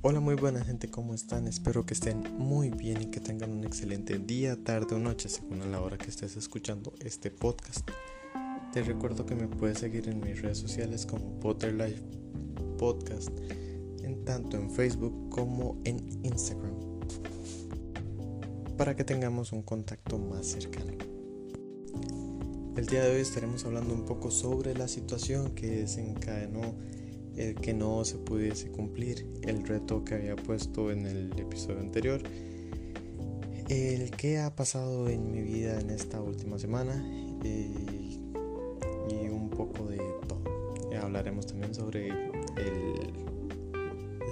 Hola muy buena gente, ¿cómo están? Espero que estén muy bien y que tengan un excelente día, tarde o noche según la hora que estés escuchando este podcast. Te recuerdo que me puedes seguir en mis redes sociales como Potterlife Podcast, en tanto en Facebook como en Instagram, para que tengamos un contacto más cercano. El día de hoy estaremos hablando un poco sobre la situación que desencadenó el que no se pudiese cumplir el reto que había puesto en el episodio anterior. El que ha pasado en mi vida en esta última semana eh, y un poco de todo. hablaremos también sobre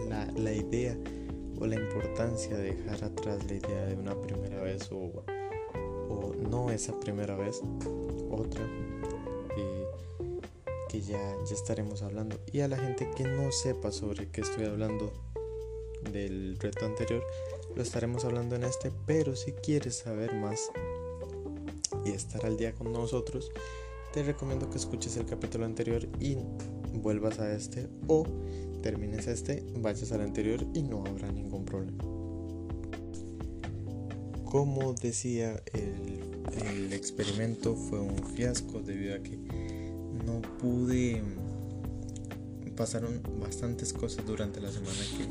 la, la, idea o la importancia de dejar atrás la idea de una primera vez o, o no esa primera vez, otra que ya, ya estaremos hablando. Y a la gente que no sepa sobre qué estoy hablando del reto anterior, lo estaremos hablando en este, pero si quieres saber más y estar al día con nosotros, te recomiendo que escuches el capítulo anterior y vuelvas a este o termines este, vayas al anterior y no habrá ningún problema. Como decía, el, el experimento fue un fiasco debido a que no pude pasaron bastantes cosas durante la semana que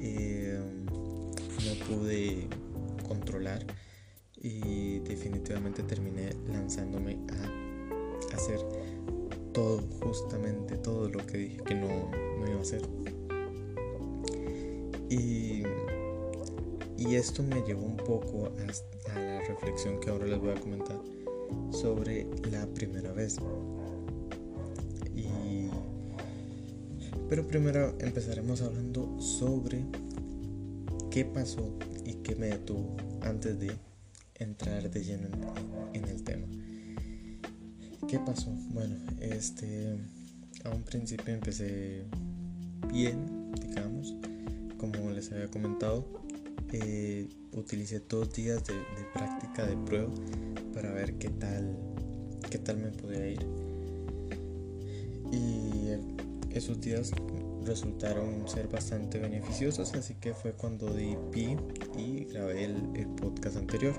eh, no pude controlar y definitivamente terminé lanzándome a hacer todo, justamente todo lo que dije que no, iba a hacer. Y, y, esto me llevó un poco a la reflexión que ahora les voy a comentar sobre la primera vez. Pero primero empezaremos hablando sobre qué pasó y qué me detuvo antes de entrar de lleno en, el tema. ¿Qué pasó? Bueno, este a un principio empecé bien, digamos, como les había comentado. Eh, utilicé dos días de, de, práctica de prueba para ver qué tal, qué tal me podía ir. Esos días resultaron ser bastante beneficiosos, así que fue cuando di pi y grabé el, podcast anterior.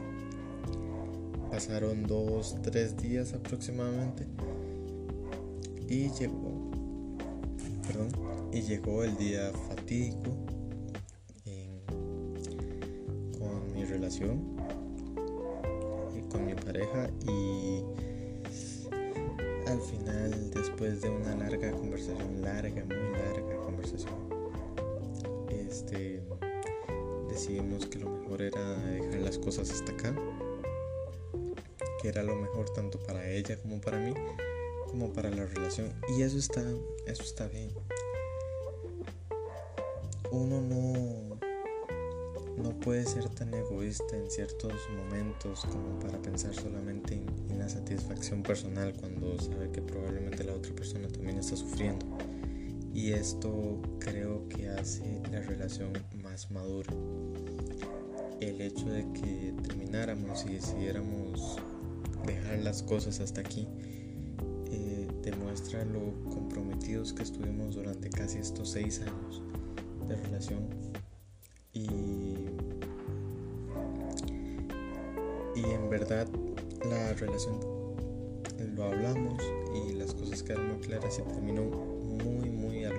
Pasaron dos, tres días aproximadamente y llegó, perdón, y llegó el día fatídico con mi relación y con mi pareja y al final, después de una larga conversación, larga, muy larga conversación, este, decidimos que lo mejor era dejar las cosas hasta acá, que era lo mejor tanto para ella como para mí, como para la relación. Y eso está, eso está bien. Uno no no puede ser tan egoísta en ciertos momentos como para pensar solamente en, la satisfacción personal cuando sabe que probablemente la otra persona también está sufriendo. Y esto creo que hace la relación más madura. El hecho de que termináramos y decidiéramos dejar las cosas hasta aquí eh, demuestra lo comprometidos que estuvimos durante casi estos seis años de relación y y en verdad la relación lo hablamos y las cosas quedaron muy claras y terminó muy muy a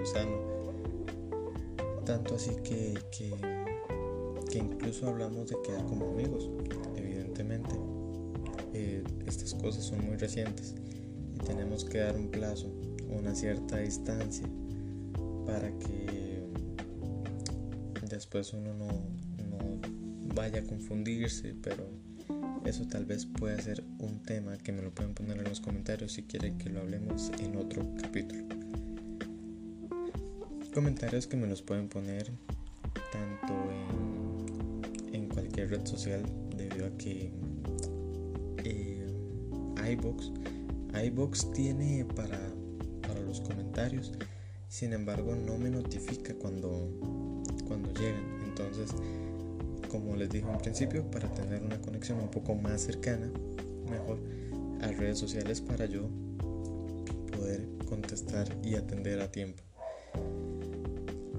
tanto así que, que, incluso hablamos de quedar como amigos evidentemente. Eh, estas cosas son muy recientes y tenemos que dar un plazo una cierta distancia para que después uno no, no vaya a confundirse pero eso tal vez pueda ser un tema que me lo pueden poner en los comentarios si quieren que lo hablemos en otro capítulo. Comentarios que me los pueden poner tanto en, cualquier red social debido a que eh, iBox, iBox tiene para, para los comentarios, sin embargo no me notifica cuando, cuando llegan. Entonces como les dije en principio, para tener una conexión un poco más cercana, mejor, a redes sociales para yo poder contestar y atender a tiempo.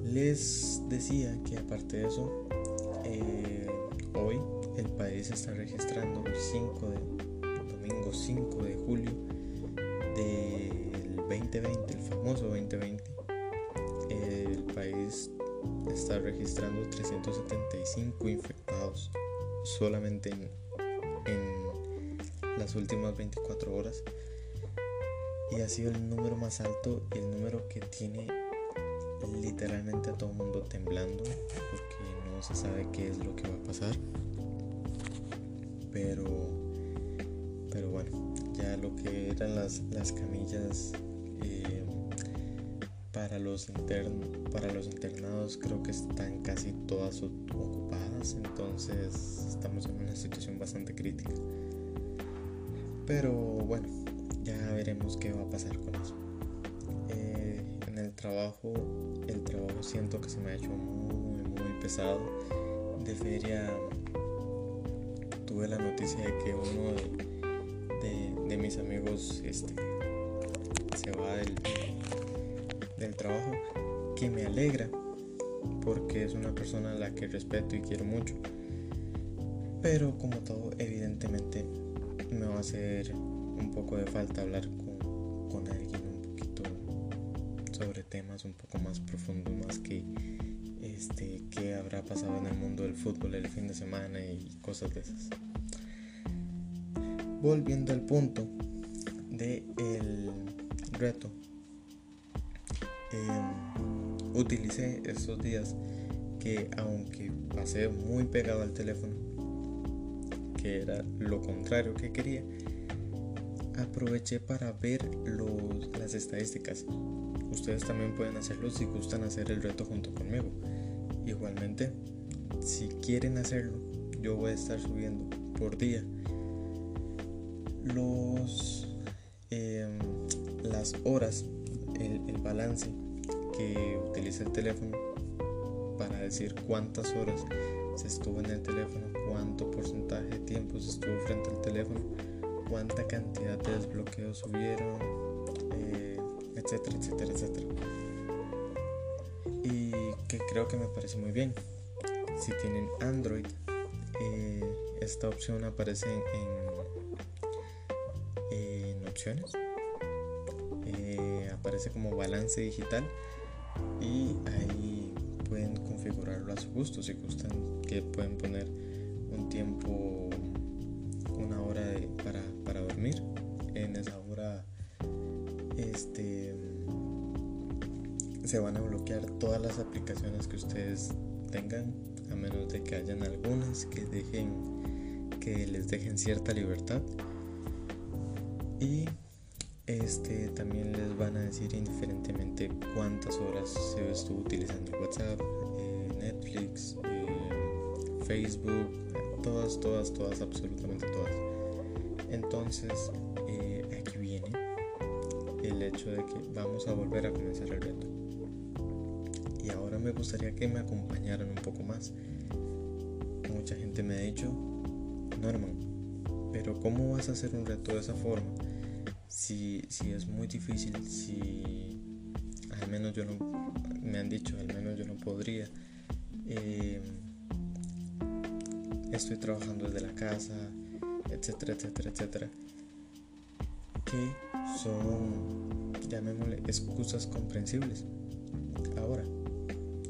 Les decía que aparte de eso, eh, hoy el país está registrando el 5 de, domingo 5 de julio del 2020, el famoso 2020. Está registrando 375 infectados solamente en, las últimas 24 horas. Y ha sido el número más alto y el número que tiene literalmente a todo el mundo temblando porque no se sabe qué es lo que va a pasar. Pero pero bueno ya lo que eran las, las camillas para los para los internados creo que están casi todas ocupadas entonces estamos en una situación bastante crítica pero bueno ya veremos qué va a pasar con eso. Eh, en el trabajo, el trabajo siento que se me ha hecho muy, muy pesado. De feria tuve la noticia de que uno de, mis amigos este, se va del, del trabajo, que me alegra porque es una persona a la que respeto y quiero mucho. Pero como todo, evidentemente me va a hacer un poco de falta hablar con, con alguien un poquito sobre temas un poco más profundos, más que este, qué habrá pasado en el mundo del fútbol el fin de semana y cosas de esas. Volviendo al punto del el reto, em, utilicé estos días que aunque pasé muy pegado al teléfono, que era lo contrario que quería, aproveché para ver los, las estadísticas. Ustedes también pueden hacerlo si gustan hacer el reto junto conmigo. Igualmente, si quieren hacerlo, yo voy a estar subiendo por día los em, las horas, el, el balance que utiliza el teléfono para decir cuántas horas se estuvo en el teléfono, cuánto porcentaje de tiempo se estuvo frente al teléfono cuánta cantidad de desbloqueos hubieron, eh, etcétera, etcétera, etcétera. Y que creo que me parece muy bien. Si tienen Android, eh, esta opción aparece en, opciones. Eh, aparece como balance digital y ahí pueden configurarlo a su gusto si gustan que pueden poner un tiempo una hora para, para, dormir. En esa hora este, se van a bloquear todas las aplicaciones que ustedes tengan, a menos de que hayan algunas que dejen que les dejen cierta libertad. Y este también les van a decir indiferentemente cuántas horas se estuvo utilizando WhatsApp, eh, Netflix, eh, Facebook, todas, todas, todas, absolutamente todas. Entonces, eh, aquí viene el hecho de que vamos a volver a comenzar el reto. Y ahora me gustaría que me acompañaran un poco más. Mucha gente me ha dicho, Norman, pero ¿cómo vas a hacer un reto de esa forma? Si, si es muy difícil, si al menos yo no, me han dicho, al menos yo no podría. Eh, estoy trabajando desde la casa, etcétera, etcétera, etcétera, que son, llamémosle, excusas comprensibles. Ahora,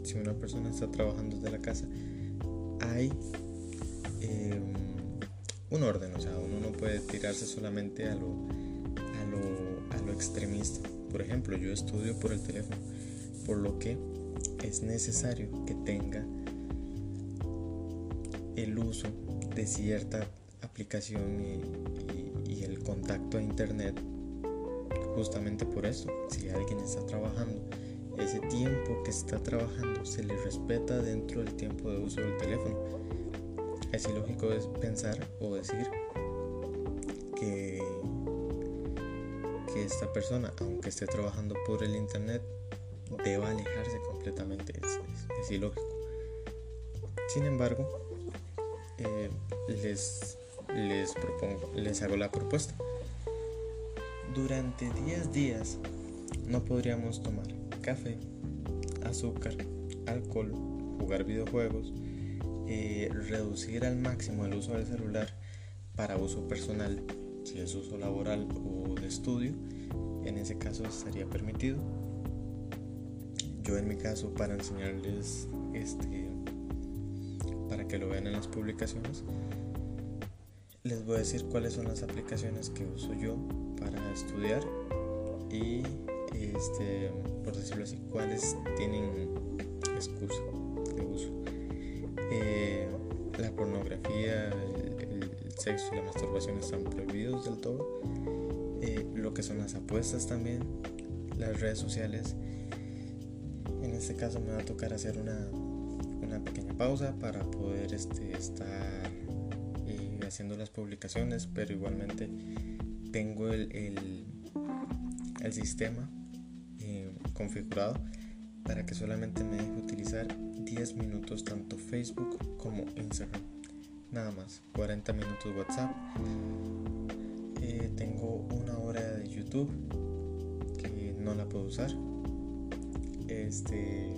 si una persona está trabajando desde la casa, hay em, un orden, o sea, uno no puede tirarse solamente a lo extremista. Por ejemplo, yo estudio por el teléfono, por lo que es necesario que tenga el uso de cierta aplicación y, el contacto a internet justamente por eso si alguien está trabajando ese tiempo que está trabajando se le respeta dentro del tiempo de uso del teléfono es ilógico pensar o decir que esta persona aunque esté trabajando por el internet deba alejarse completamente es ilógico sin embargo eh, les, les propongo, les hago la propuesta. Durante 10 días no podríamos tomar café, azúcar alcohol, jugar videojuegos, eh, reducir al máximo el uso del celular para uso personal, si es uso laboral o estudio, en ese caso estaría permitido. Yo en mi caso para enseñarles este para que lo vean en las publicaciones les voy a decir cuáles son las aplicaciones que uso yo para estudiar y este por decirlo así cuáles tienen excusa de uso eh, la pornografía el, sexo y la masturbación están prohibidos del todo que son las apuestas también las redes sociales en este caso me va a tocar hacer una, una pequeña pausa para poder este, estar eh, haciendo las publicaciones, pero igualmente tengo el, el, sistema eh, configurado para que solamente me deje utilizar 10 minutos tanto Facebook como Instagram. Nada más, 40 minutos WhatsApp. Eh, tengo una hora de Que no la puedo usar este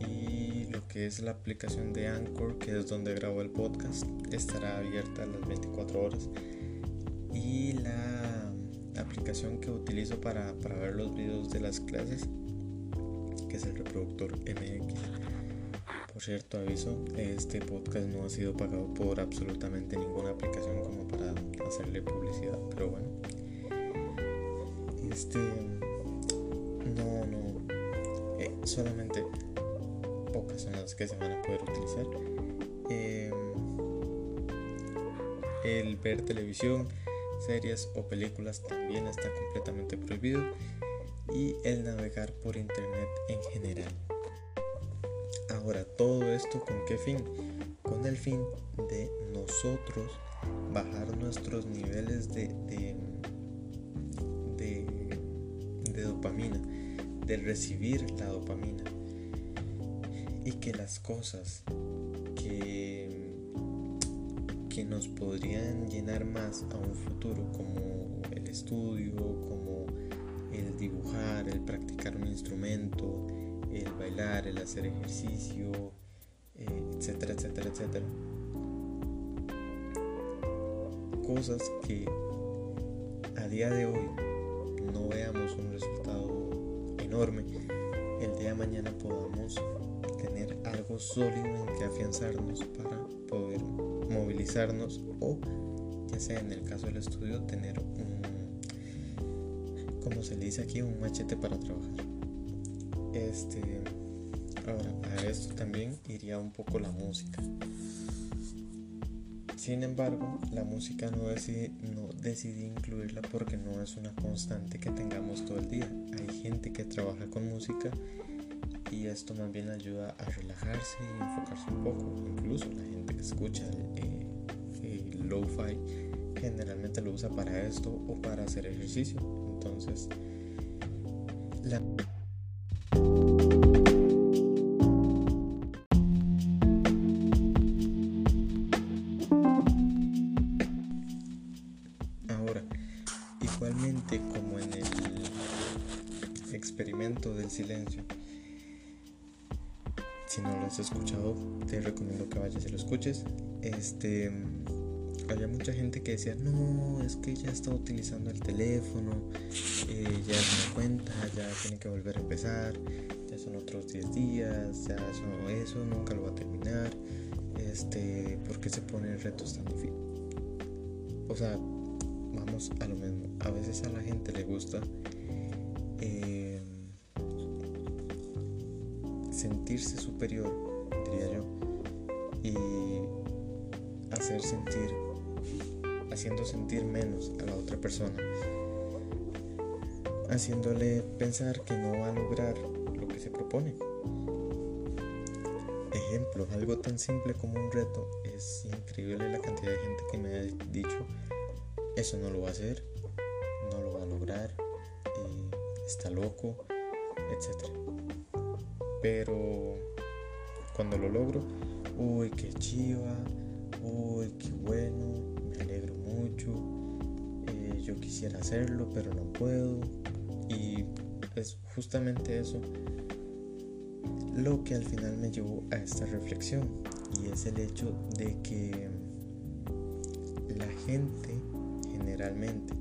y lo que es la aplicación de Anchor, que es donde grabo el podcast, estará abierta a las 24 horas. Y la aplicación que utilizo para, para ver los videos de las clases, que es el reproductor MX. Por cierto, aviso, este podcast no ha sido pagado por absolutamente ninguna aplicación como para hacerle publicidad, pero bueno. Este no, no, eh, solamente pocas son las que se van a poder utilizar. Em, el ver televisión, series o películas también está completamente prohibido y el navegar por internet en general. Ahora, todo esto con qué fin? Con el fin de nosotros bajar nuestros niveles de, dopamina de recibir la dopamina y que las cosas que, que nos podrían llenar más a un futuro como el estudio, como el dibujar, el practicar un instrumento, el bailar, el hacer ejercicio, etcétera, etcétera, etcétera. Cosas que a día de hoy no veamos un resultado enorme, el día de mañana podamos tener algo sólido en que afianzarnos para poder movilizarnos o ya sea en el caso del estudio tener un como se le dice aquí un machete para trabajar. Este ahora para esto también iría un poco la música. Sin embargo, la música no no decidí incluirla porque no es una constante que tengamos todo el día. Hay gente que trabaja con música y esto más bien ayuda a relajarse y enfocarse un poco. Incluso la gente que escucha el, eh, lo-fi generalmente lo usa para esto o para hacer ejercicio. Entonces, la has escuchado, te recomiendo que vayas y lo escuches. Este, había mucha gente que decía, no, es que ya está utilizando el teléfono, eh, ya se da cuenta, ya tiene que volver a empezar, ya son otros 10 días, ya eso, eso nunca lo va a terminar. Este, ¿por qué se ponen retos tan difíciles? O sea, vamos a lo mismo. A veces a la gente le gusta sentirse superior, diría yo, y hacer sentir, haciendo sentir menos a la otra persona, haciéndole pensar que no va a lograr lo que se propone. Ejemplo, algo tan simple como un reto, es increíble la cantidad de gente que me ha dicho eso no lo va a hacer, no lo va a lograr, está loco, etc. Pero cuando lo logro, uy, qué chiva, uy, qué bueno, me alegro mucho, eh, yo quisiera hacerlo, pero no puedo. Y es justamente eso Lo que al final me llevó a esta reflexión y es el hecho de que la gente generalmente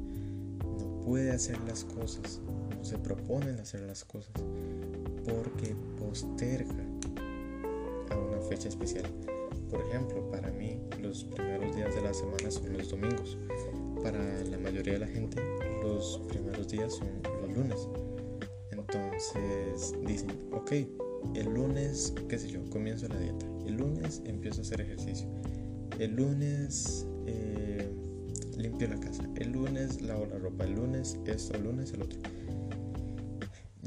no puede hacer las cosas, no se proponen hacer las cosas porque posterga a una fecha especial. Por ejemplo, para mí los primeros días de la semana son los domingos. Para la mayoría de la gente los primeros días son los lunes. Entonces dicen, ok, el lunes, qué sé yo, comienzo la dieta. El lunes empiezo a hacer ejercicio. El lunes eh, limpio la casa. El lunes lavo la ropa. El lunes esto, el lunes el otro.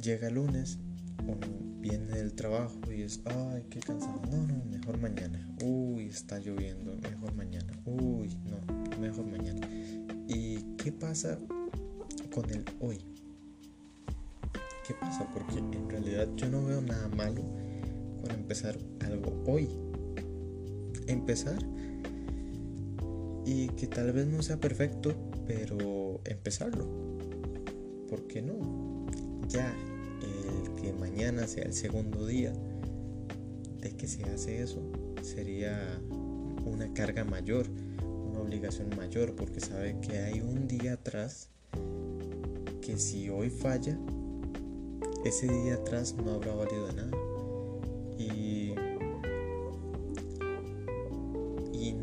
Llega el lunes, viene del trabajo y es, ay, qué cansado. No, no, mejor mañana. Uy, está lloviendo. Mejor mañana. Uy, no, mejor mañana. ¿Y qué pasa con el hoy? ¿Qué pasa? Porque en realidad yo no veo nada malo con empezar algo hoy. Empezar y que tal vez no sea perfecto, pero empezarlo. ¿Por qué no? Ya el que mañana sea el segundo día de que se hace eso sería una carga mayor, una obligación mayor, porque sabe que hay un día atrás que si hoy falla, ese día atrás no habrá valido de nada. Y, y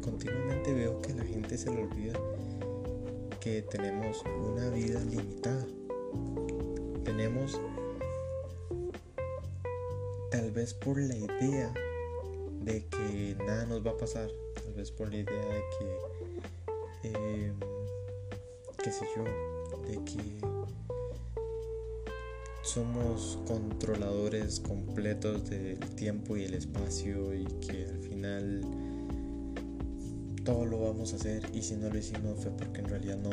continuamente veo que la gente se le olvida que tenemos una vida limitada. Tenemos vez por la idea de que nada nos va a pasar, tal vez por la idea de que, eh, qué sé yo, de que somos controladores completos del tiempo y el espacio y que al final todo lo vamos a hacer y si no lo hicimos fue porque en realidad no,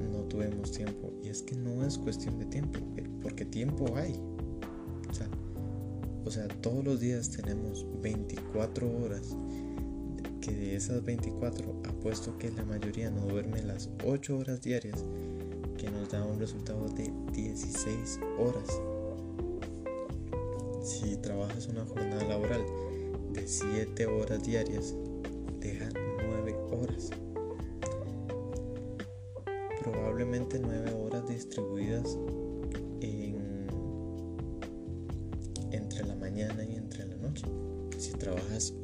no tuvimos tiempo. Y es que no es cuestión de tiempo, eh, porque tiempo hay. O sea, todos los días tenemos 24 horas que de esas 24 apuesto que la mayoría no duerme las 8 horas diarias que nos da un resultado de 16 horas. Si trabajas una jornada laboral de 7 horas diarias, deja 9 horas. Probablemente 9 horas distribuidas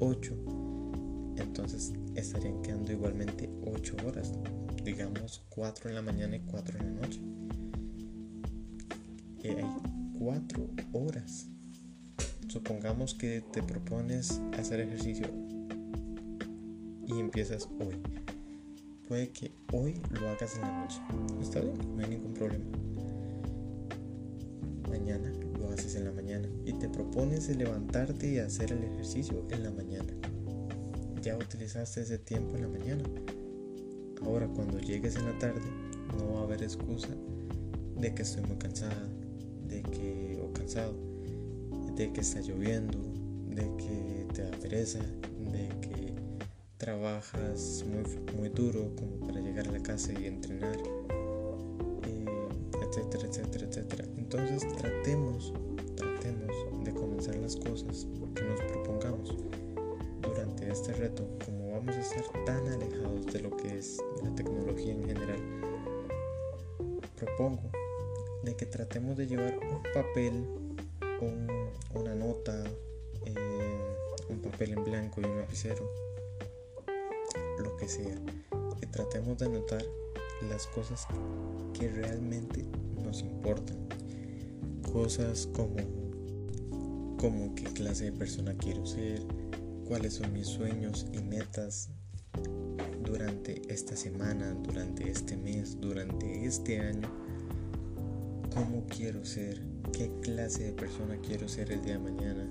8, entonces estarían quedando igualmente 8 horas digamos 4 en la mañana y 4 en la noche. Y hay 4 horas. Supongamos que te propones hacer ejercicio y empiezas hoy. Puede que hoy lo hagas en la noche. Está bien, no hay ningún problema. Propones levantarte y hacer el ejercicio en la mañana. Ya utilizaste ese tiempo en la mañana Ahora cuando llegues en la tarde no va a haber excusa de que estoy muy cansada, de que o cansado, de que está lloviendo, de que te da de que trabajas muy, muy duro como para llegar a la casa y entrenar, eh, etcétera, etcétera, etcétera. Entonces tratemos, tratemos de comenzar las cosas que nos propongamos durante este reto vamos a estar tan alejados de lo que es la tecnología en general, propongo de que tratemos de llevar un papel, una nota, eh, un papel en blanco y un lapicero, lo que sea, y tratemos de anotar las cosas que realmente nos importan. Cosas como, como qué clase de persona quiero ser, cuáles son mis sueños y metas durante esta semana, durante este mes, durante este año, cómo quiero ser, qué clase de persona quiero ser el día de mañana,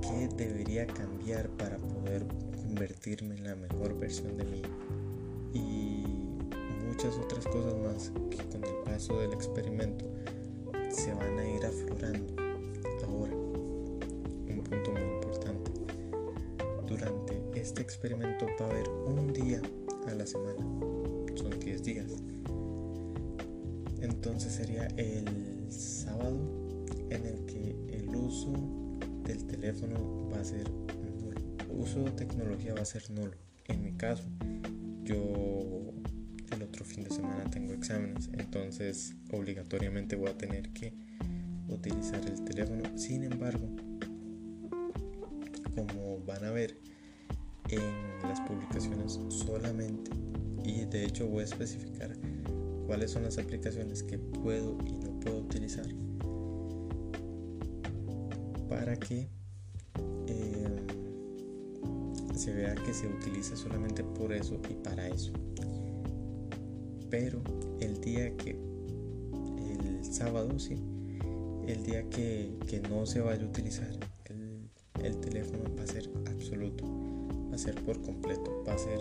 qué debería cambiar para poder convertirme en la mejor versión de mí y muchas otras cosas más que con el paso del experimento se van a ir aflorando. Ahora, un punto muy durante este experimento va a haber un día a la semana. Son 10 días. Entonces sería el sábado, en el que el uso del teléfono va a ser nulo. Uso de tecnología va a ser nulo. En mi caso, yo de semana tengo exámenes, entonces obligatoriamente voy a tener que utilizar el teléfono. Sin embargo, como van a ver en las publicaciones solamente, y de hecho voy a especificar cuáles son las aplicaciones que puedo y no puedo utilizar para que eh, se vea que se utiliza solamente por eso y para eso. Pero el día que, el sábado, sí, el día que, no se vaya a utilizar el, teléfono va a ser absoluto, va a ser por completo, va a ser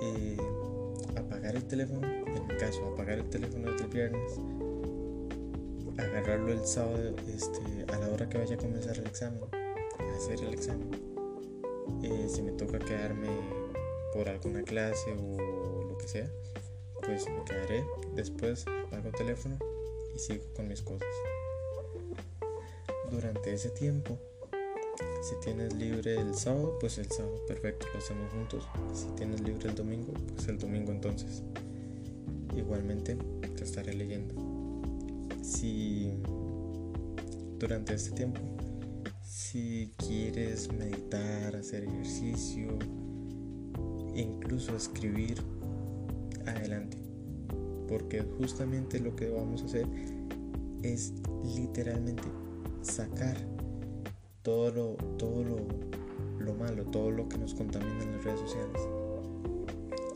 eh, apagar el teléfono, en mi caso apagar el teléfono desde el viernes, agarrarlo el sábado este, a la hora que vaya a comenzar el examen, hacer el examen. Eh, si me toca quedarme por alguna clase o lo que sea, pues me quedaré. Después el teléfono y sigo con mis cosas. Durante ese tiempo, si tienes libre el sábado, pues el sábado, perfecto, lo hacemos juntos. Si tienes libre el domingo, pues el domingo entonces. Igualmente te estaré leyendo. Si durante este tiempo, si quieres meditar, hacer ejercicio, incluso escribir. Porque justamente lo que vamos a hacer es literalmente sacar todo lo, todo lo, malo, todo lo que nos contamina en las redes sociales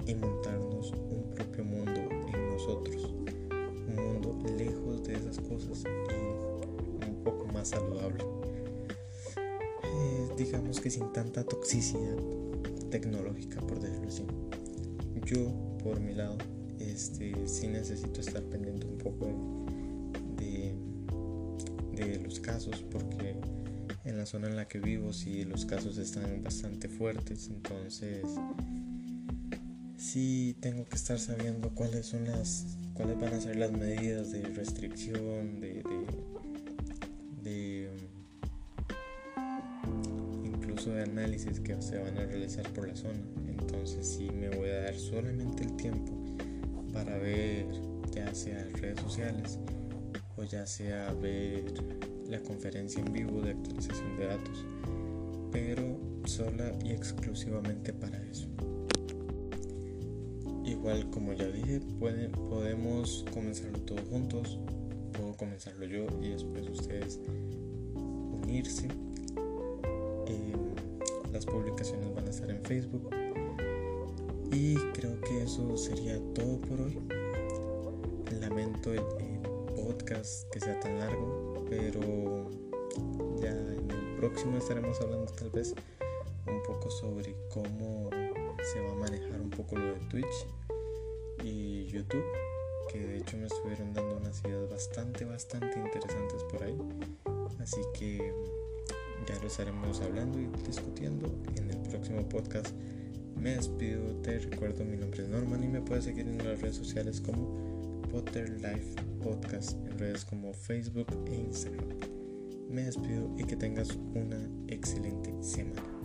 y montarnos un propio mundo en nosotros. Un mundo lejos de esas cosas y un poco más saludable. Eh, digamos que sin tanta toxicidad tecnológica, por decirlo así. Yo, por mi lado, este, sí necesito estar pendiente un poco de, de, los casos porque en la zona en la que vivo sí los casos están bastante fuertes, entonces sí tengo que estar sabiendo cuáles son las cuáles van a ser las medidas de restricción, de, de, incluso de análisis que se van a realizar por la zona. Entonces sí me voy a dar solamente el tiempo para ver ya sea redes sociales o ya sea ver la conferencia en vivo de actualización de datos, pero sola y exclusivamente para eso. Igual como ya dije, podemos comenzarlo todos juntos, puedo comenzarlo yo y después ustedes unirse. Em, las publicaciones van a estar en Facebook y creo que eso sería todo por hoy. Lamento el, podcast que sea tan largo, pero ya en el próximo estaremos hablando tal vez un poco sobre cómo se va a manejar un poco lo de Twitch y YouTube, que de hecho me estuvieron dando unas ideas bastante, bastante interesantes por ahí. Así que ya lo estaremos hablando y discutiendo en el próximo podcast me despido, te recuerdo mi nombre es Norman y me puedes seguir en las redes sociales como Potter Life Podcast, en redes como Facebook e Instagram. Me despido y que tengas una excelente semana.